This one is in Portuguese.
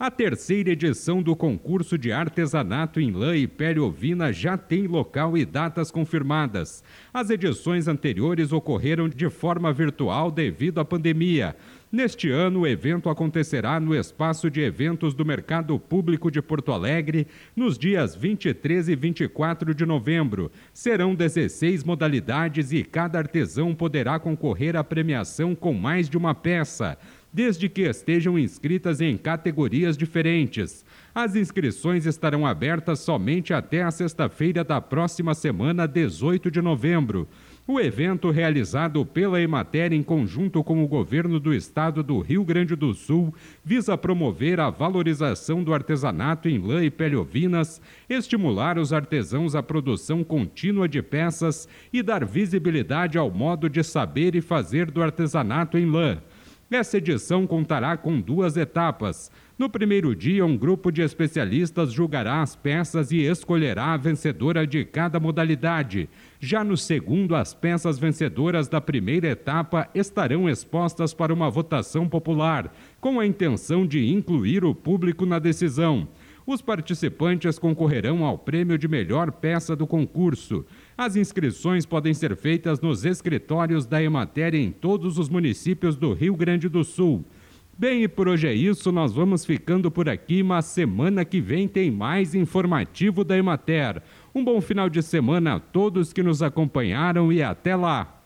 A terceira edição do concurso de artesanato em lã e pele ovina já tem local e datas confirmadas. As edições anteriores ocorreram de forma virtual devido à pandemia. Neste ano, o evento acontecerá no espaço de eventos do Mercado Público de Porto Alegre, nos dias 23 e 24 de novembro. Serão 16 modalidades e cada artesão poderá concorrer à premiação com mais de uma peça desde que estejam inscritas em categorias diferentes. As inscrições estarão abertas somente até a sexta-feira da próxima semana, 18 de novembro. O evento, realizado pela Emater em conjunto com o governo do estado do Rio Grande do Sul, visa promover a valorização do artesanato em lã e pele ovinas, estimular os artesãos à produção contínua de peças e dar visibilidade ao modo de saber e fazer do artesanato em lã. Essa edição contará com duas etapas. No primeiro dia, um grupo de especialistas julgará as peças e escolherá a vencedora de cada modalidade. Já no segundo, as peças vencedoras da primeira etapa estarão expostas para uma votação popular, com a intenção de incluir o público na decisão. Os participantes concorrerão ao prêmio de melhor peça do concurso. As inscrições podem ser feitas nos escritórios da Emater em todos os municípios do Rio Grande do Sul. Bem, e por hoje é isso, nós vamos ficando por aqui, mas semana que vem tem mais informativo da Emater. Um bom final de semana a todos que nos acompanharam e até lá!